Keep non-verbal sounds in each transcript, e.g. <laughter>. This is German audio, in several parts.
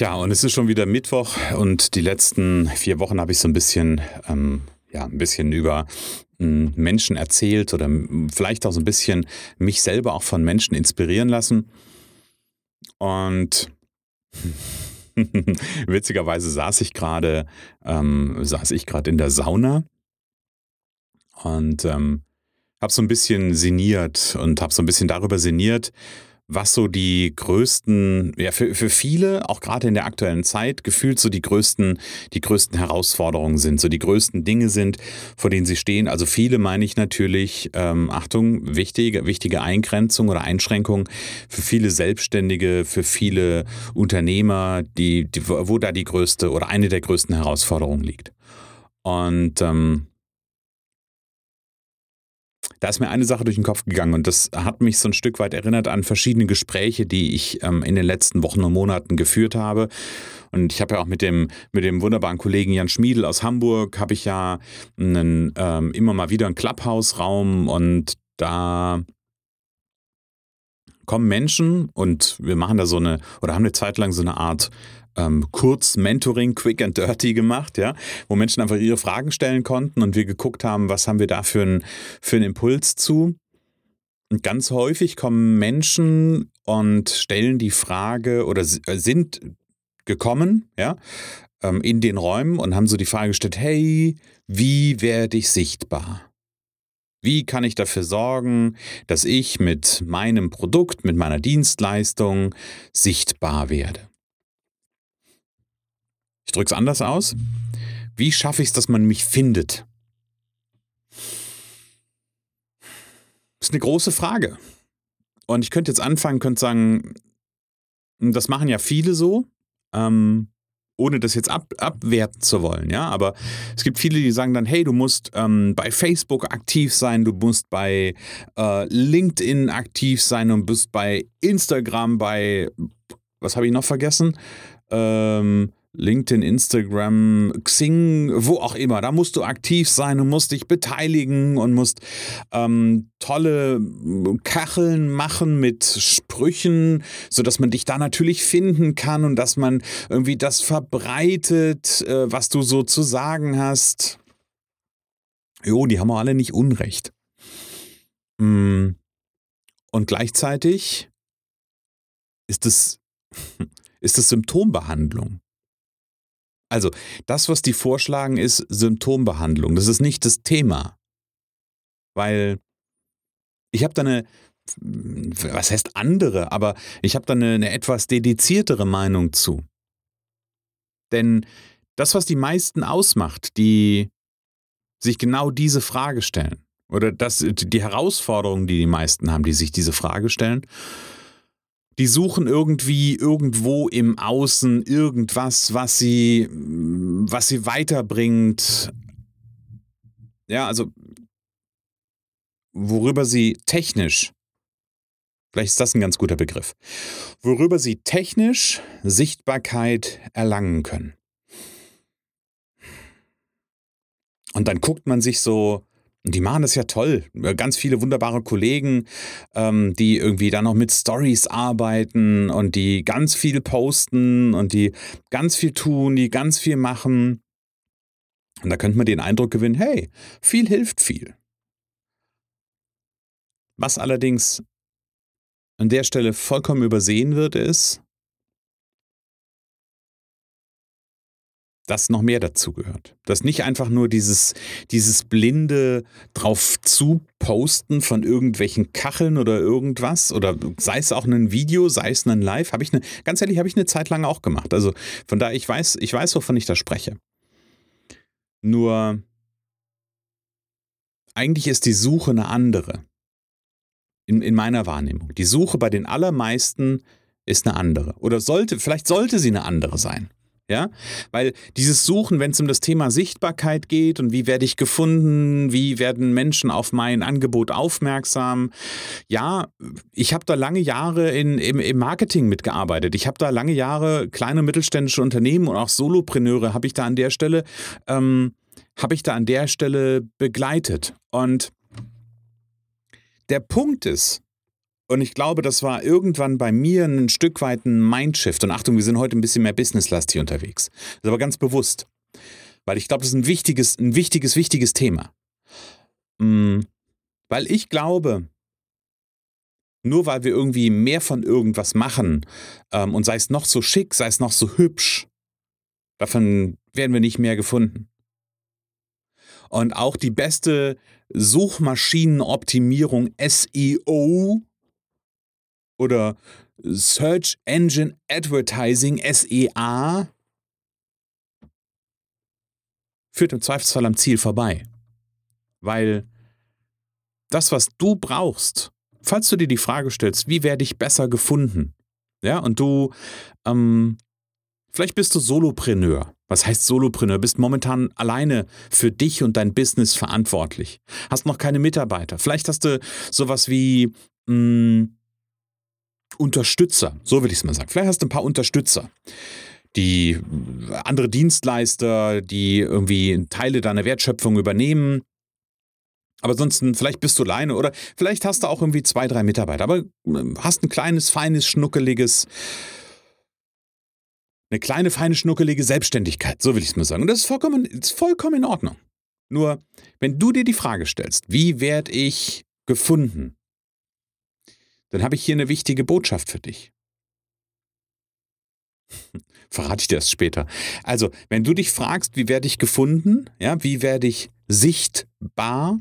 Tja, und es ist schon wieder Mittwoch und die letzten vier Wochen habe ich so ein bisschen, ähm, ja, ein bisschen über hm, Menschen erzählt oder vielleicht auch so ein bisschen mich selber auch von Menschen inspirieren lassen. Und <laughs> witzigerweise saß ich gerade, ähm, saß ich gerade in der Sauna und ähm, habe so ein bisschen sinniert und habe so ein bisschen darüber sinniert, was so die größten, ja, für, für viele, auch gerade in der aktuellen Zeit, gefühlt so die größten, die größten Herausforderungen sind, so die größten Dinge sind, vor denen sie stehen. Also viele meine ich natürlich, ähm, Achtung, wichtige, wichtige Eingrenzung oder Einschränkung für viele Selbstständige, für viele Unternehmer, die, die, wo da die größte oder eine der größten Herausforderungen liegt. Und ähm, da ist mir eine Sache durch den Kopf gegangen und das hat mich so ein Stück weit erinnert an verschiedene Gespräche, die ich ähm, in den letzten Wochen und Monaten geführt habe. Und ich habe ja auch mit dem, mit dem wunderbaren Kollegen Jan Schmiedel aus Hamburg, habe ich ja einen, ähm, immer mal wieder einen Clubhouse-Raum und da kommen Menschen und wir machen da so eine, oder haben eine Zeit lang so eine Art ähm, Kurz-Mentoring, Quick and Dirty gemacht, ja, wo Menschen einfach ihre Fragen stellen konnten und wir geguckt haben, was haben wir da für, ein, für einen Impuls zu. Und ganz häufig kommen Menschen und stellen die Frage oder äh, sind gekommen, ja, ähm, in den Räumen und haben so die Frage gestellt, hey, wie werde ich sichtbar? Wie kann ich dafür sorgen, dass ich mit meinem Produkt, mit meiner Dienstleistung sichtbar werde? Ich drücke es anders aus. Wie schaffe ich es, dass man mich findet? Das ist eine große Frage. Und ich könnte jetzt anfangen, könnte sagen, das machen ja viele so, ähm, ohne das jetzt ab, abwerten zu wollen, ja. Aber es gibt viele, die sagen dann, hey, du musst ähm, bei Facebook aktiv sein, du musst bei äh, LinkedIn aktiv sein und bist bei Instagram, bei was habe ich noch vergessen? Ähm, LinkedIn, Instagram, Xing, wo auch immer. Da musst du aktiv sein und musst dich beteiligen und musst ähm, tolle Kacheln machen mit Sprüchen, sodass man dich da natürlich finden kann und dass man irgendwie das verbreitet, äh, was du so zu sagen hast. Jo, die haben alle nicht Unrecht. Mm. Und gleichzeitig ist es, <laughs> ist es Symptombehandlung. Also, das, was die vorschlagen, ist Symptombehandlung. Das ist nicht das Thema. Weil ich habe da eine, was heißt andere, aber ich habe da eine, eine etwas dediziertere Meinung zu. Denn das, was die meisten ausmacht, die sich genau diese Frage stellen, oder das, die Herausforderungen, die die meisten haben, die sich diese Frage stellen, die suchen irgendwie irgendwo im Außen irgendwas, was sie, was sie weiterbringt. Ja, also worüber sie technisch, vielleicht ist das ein ganz guter Begriff, worüber sie technisch Sichtbarkeit erlangen können. Und dann guckt man sich so die machen das ja toll. Ganz viele wunderbare Kollegen, ähm, die irgendwie dann noch mit Stories arbeiten und die ganz viel posten und die ganz viel tun, die ganz viel machen. Und da könnte man den Eindruck gewinnen, hey, viel hilft viel. Was allerdings an der Stelle vollkommen übersehen wird, ist, dass noch mehr dazu gehört. Dass nicht einfach nur dieses, dieses blinde drauf zu posten von irgendwelchen Kacheln oder irgendwas oder sei es auch ein Video, sei es ein Live, habe ich eine, ganz ehrlich, habe ich eine Zeit lang auch gemacht. Also von daher, ich weiß, ich weiß, wovon ich da spreche. Nur eigentlich ist die Suche eine andere. In, in meiner Wahrnehmung. Die Suche bei den allermeisten ist eine andere. Oder sollte, vielleicht sollte sie eine andere sein. Ja, weil dieses Suchen, wenn es um das Thema Sichtbarkeit geht und wie werde ich gefunden, wie werden Menschen auf mein Angebot aufmerksam. Ja, ich habe da lange Jahre in, im, im Marketing mitgearbeitet. Ich habe da lange Jahre kleine mittelständische Unternehmen und auch Solopreneure habe ich da an der Stelle, ähm, habe ich da an der Stelle begleitet. Und der Punkt ist, und ich glaube, das war irgendwann bei mir ein Stück weit ein Mindshift. Und Achtung, wir sind heute ein bisschen mehr businesslastig unterwegs. Das ist aber ganz bewusst. Weil ich glaube, das ist ein wichtiges, ein wichtiges, wichtiges Thema. Mhm. Weil ich glaube, nur weil wir irgendwie mehr von irgendwas machen ähm, und sei es noch so schick, sei es noch so hübsch, davon werden wir nicht mehr gefunden. Und auch die beste Suchmaschinenoptimierung SEO oder Search Engine Advertising SEA führt im Zweifelsfall am Ziel vorbei. Weil das, was du brauchst, falls du dir die Frage stellst, wie werde ich besser gefunden? Ja, und du, ähm, vielleicht bist du Solopreneur. Was heißt Solopreneur? Bist momentan alleine für dich und dein Business verantwortlich. Hast noch keine Mitarbeiter. Vielleicht hast du sowas wie mh, hm, Unterstützer, so will ich es mal sagen. Vielleicht hast du ein paar Unterstützer, die andere Dienstleister, die irgendwie Teile deiner Wertschöpfung übernehmen. Aber ansonsten, vielleicht bist du alleine oder vielleicht hast du auch irgendwie zwei, drei Mitarbeiter, aber ähm, hast ein kleines, feines, schnuckeliges, eine kleine, feine, schnuckelige Selbstständigkeit, so will ich es mal sagen. Und das ist vollkommen, ist vollkommen in Ordnung. Nur, wenn du dir die Frage stellst, wie werde ich gefunden? Dann habe ich hier eine wichtige Botschaft für dich. <laughs> Verrate ich dir das später. Also, wenn du dich fragst, wie werde ich gefunden, ja, wie werde ich sichtbar,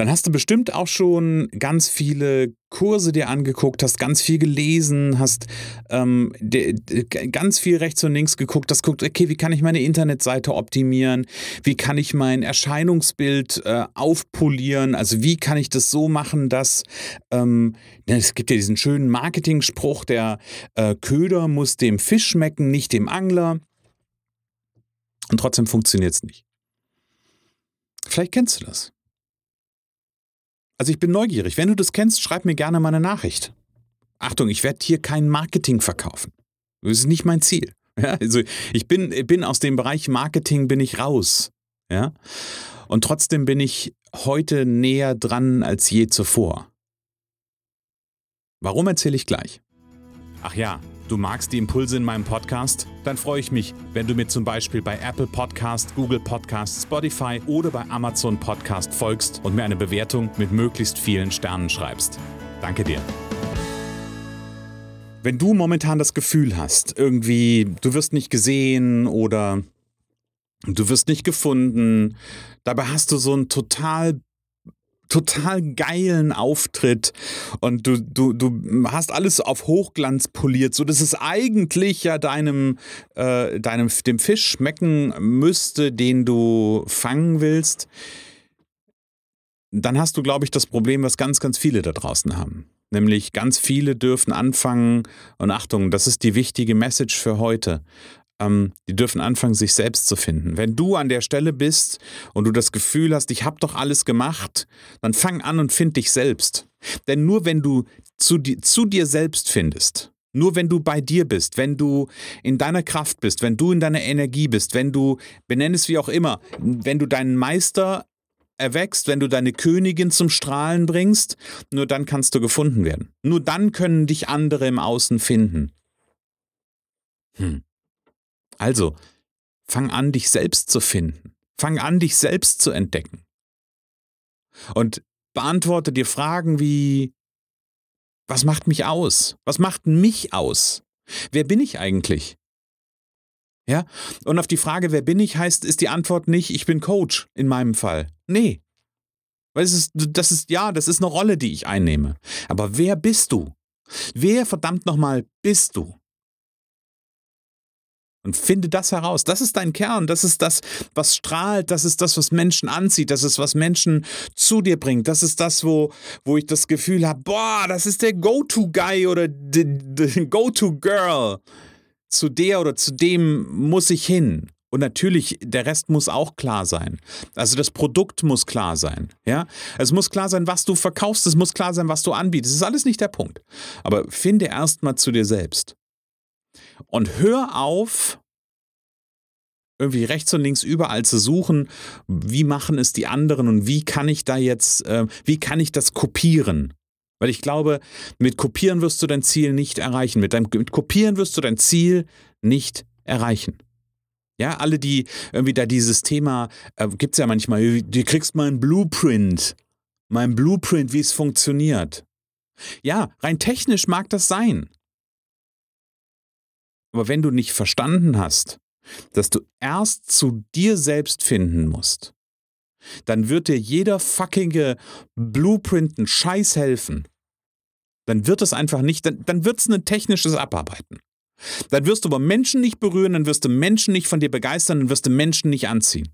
dann hast du bestimmt auch schon ganz viele Kurse dir angeguckt, hast ganz viel gelesen, hast ähm, de, de, ganz viel rechts und links geguckt, hast guckt, okay, wie kann ich meine Internetseite optimieren, wie kann ich mein Erscheinungsbild äh, aufpolieren, also wie kann ich das so machen, dass ähm, es gibt ja diesen schönen Marketing-Spruch, der äh, Köder muss dem Fisch schmecken, nicht dem Angler. Und trotzdem funktioniert es nicht. Vielleicht kennst du das. Also ich bin neugierig. Wenn du das kennst, schreib mir gerne mal eine Nachricht. Achtung, ich werde hier kein Marketing verkaufen. Das ist nicht mein Ziel. <laughs> Ja, also ich bin, bin aus dem Bereich Marketing bin ich raus. Ja? Und trotzdem bin ich heute näher dran als je zuvor. Warum erzähle ich gleich? Ach ja, du magst die Impulse in meinem Podcast? Dann freue ich mich, wenn du mir zum Beispiel bei Apple Podcast, Google Podcast, Spotify oder bei Amazon Podcast folgst und mir eine Bewertung mit möglichst vielen Sternen schreibst. Danke dir. Wenn du momentan das Gefühl hast, irgendwie, du wirst nicht gesehen oder du wirst nicht gefunden, dabei hast du so ein total total geilen Auftritt und du, du, du hast alles auf Hochglanz poliert, so dass es eigentlich ja deinem, äh, deinem dem Fisch schmecken müsste, den du fangen willst, dann hast du, glaube ich, das Problem, was ganz, ganz viele da draußen haben. Nämlich ganz viele dürfen anfangen, und Achtung, das ist die wichtige Message für heute, ähm, die dürfen anfangen, sich selbst zu finden. Wenn du an der Stelle bist und du das Gefühl hast, ich habe doch alles gemacht, dann fang an und find dich selbst. Denn nur wenn du zu, di zu dir selbst findest, nur wenn du bei dir bist, wenn du in deiner Kraft bist, wenn du in deiner Energie bist, wenn du, benenn es wie auch immer, wenn du deinen Meister erwächst, wenn du deine Königin zum Strahlen bringst, nur dann kannst du gefunden werden. Nur dann können dich andere im Außen finden. Hm. Also, fang an, dich selbst zu finden. Fang an, dich selbst zu entdecken. Und beantworte dir Fragen wie, was macht mich aus? Was macht mich aus? Wer bin ich eigentlich? Ja? Und auf die Frage, wer bin ich, heißt, ist die Antwort nicht, ich bin Coach in meinem Fall. Nee. Weil es ist, das ist, ja, das ist eine Rolle, die ich einnehme. Aber wer bist du? Wer verdammt nochmal bist du? Und finde das heraus. Das ist dein Kern. Das ist das, was strahlt. Das ist das, was Menschen anzieht. Das ist, was Menschen zu dir bringt. Das ist das, wo, wo ich das Gefühl habe, boah, das ist der Go-To-Guy oder die Go-To-Girl. Zu der oder zu dem muss ich hin. Und natürlich, der Rest muss auch klar sein. Also das Produkt muss klar sein. Ja? Es muss klar sein, was du verkaufst, es muss klar sein, was du anbietest. Das ist alles nicht der Punkt. Aber finde erstmal zu dir selbst. Und hör auf, irgendwie rechts und links überall zu suchen, wie machen es die anderen und wie kann ich da jetzt, äh, wie kann ich das kopieren? Weil ich glaube, mit Kopieren wirst du dein Ziel nicht erreichen. Mit, deinem, mit Kopieren wirst du dein Ziel nicht erreichen. Ja, alle, die irgendwie da dieses Thema, äh, gibt es ja manchmal, du kriegst mal ein Blueprint, mein Blueprint, wie es funktioniert. Ja, rein technisch mag das sein. Aber wenn du nicht verstanden hast, dass du erst zu dir selbst finden musst, dann wird dir jeder fuckige Blueprint einen Scheiß helfen. Dann wird es einfach nicht, dann, dann wird es ein technisches Abarbeiten. Dann wirst du aber Menschen nicht berühren, dann wirst du Menschen nicht von dir begeistern, dann wirst du Menschen nicht anziehen.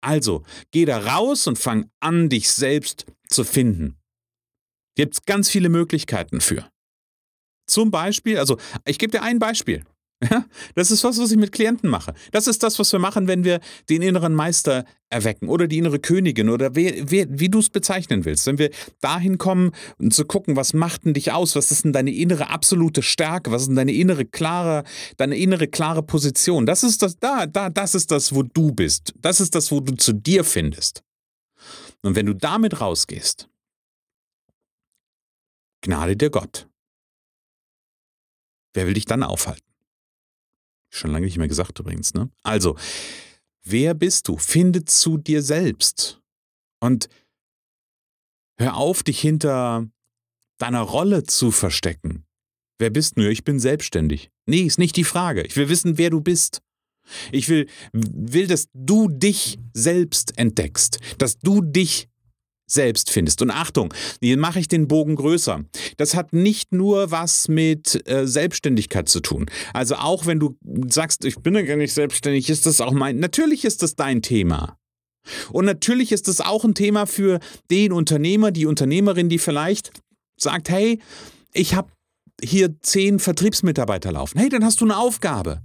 Also, geh da raus und fang an, dich selbst zu finden. Gibt es ganz viele Möglichkeiten für. Zum Beispiel, also ich gebe dir ein Beispiel. <laughs> Ja, das ist was, was ich mit Klienten mache. Das ist das, was wir machen, wenn wir den inneren Meister erwecken oder die innere Königin oder wer, wer, wie du es bezeichnen willst. Wenn wir dahin kommen und zu gucken, was macht denn dich aus? Was ist denn deine innere absolute Stärke? Was ist denn deine innere klare, deine innere klare Position? Das ist das, da, da, das ist das, wo du bist. Das ist das, wo du zu dir findest. Und wenn du damit rausgehst, Gnade dir Gott. Wer will dich dann aufhalten? Schon lange nicht mehr gesagt übrigens, ne? Also, wer bist du? Finde zu dir selbst. Und hör auf, dich hinter deiner Rolle zu verstecken. Wer bist du? Ich bin selbstständig. Nee, ist nicht die Frage. Ich will wissen, wer du bist. Ich will, will, dass du dich selbst entdeckst, dass du dich selbst findest. Und Achtung, hier mache ich den Bogen größer. Das hat nicht nur was mit äh, Selbstständigkeit zu tun. Also auch wenn du sagst, ich bin ja gar nicht selbstständig, ist das auch mein, natürlich ist das dein Thema. Und natürlich ist das auch ein Thema für den Unternehmer, die Unternehmerin, die vielleicht sagt, hey, ich habe hier zehn Vertriebsmitarbeiter laufen. Hey, dann hast du eine Aufgabe.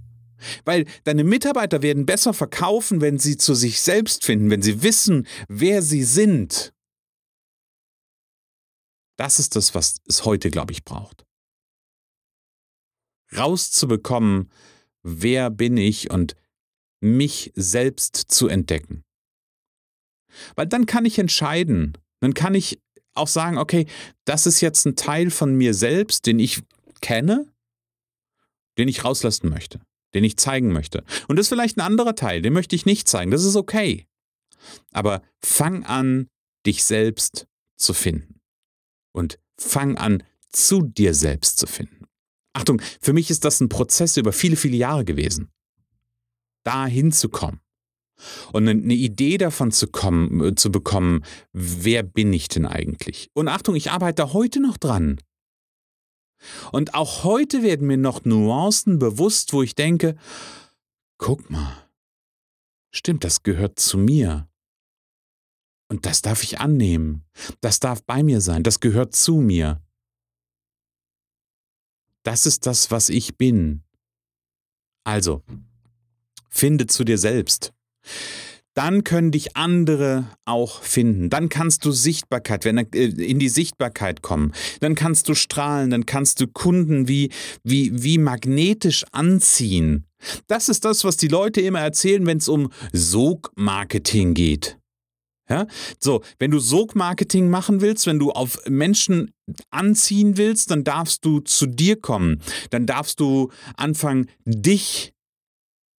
Weil deine Mitarbeiter werden besser verkaufen, wenn sie zu sich selbst finden, wenn sie wissen, wer sie sind. Das ist das, was es heute, glaube ich, braucht. Rauszubekommen, wer bin ich und mich selbst zu entdecken. Weil dann kann ich entscheiden, dann kann ich auch sagen, okay, das ist jetzt ein Teil von mir selbst, den ich kenne, den ich rauslassen möchte, den ich zeigen möchte. Und das ist vielleicht ein anderer Teil, den möchte ich nicht zeigen, das ist okay. Aber fang an, dich selbst zu finden und fang an, zu dir selbst zu finden. Achtung, für mich ist das ein Prozess über viele, viele Jahre gewesen. Da hinzukommen. Und eine Idee davon zu, kommen, äh, zu bekommen, wer bin ich denn eigentlich? Und Achtung, ich arbeite heute noch dran. Und auch heute werden mir noch Nuancen bewusst, wo ich denke, guck mal, stimmt, das gehört zu mir. Und das darf ich annehmen. Das darf bei mir sein. Das gehört zu mir. Das ist das, was ich bin. Also, finde zu dir selbst. Dann können dich andere auch finden. Dann kannst du Sichtbarkeit, wenn äh, in die Sichtbarkeit kommen. Dann kannst du strahlen. Dann kannst du Kunden wie, wie, wie magnetisch anziehen. Das ist das, was die Leute immer erzählen, wenn es um Sogmarketing geht. Ja? So, wenn du Sog-Marketing machen willst, wenn du auf Menschen anziehen willst, dann darfst du zu dir kommen. Dann darfst du anfangen, dich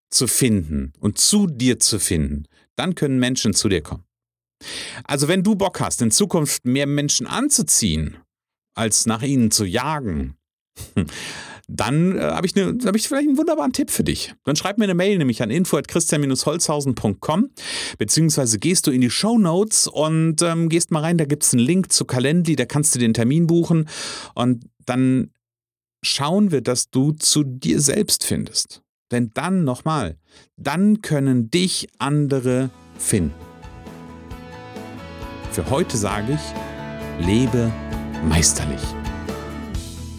zu finden und zu dir zu finden. Dann können Menschen zu dir kommen. Also wenn du Bock hast, in Zukunft mehr Menschen anzuziehen, als nach ihnen zu jagen, dann äh, habe ich, ne, hab ich vielleicht einen wunderbaren Tipp für dich. Dann schreib mir eine Mail, nämlich an info.christian-holzhausen.com, beziehungsweise gehst du in die Show Notes und ähm, gehst mal rein, da gibt es einen Link zu Calendly, da kannst du den Termin buchen und dann schauen wir, dass du zu dir selbst findest. Denn dann nochmal, dann können dich andere finden. Für heute sage ich, lebe meisterlich.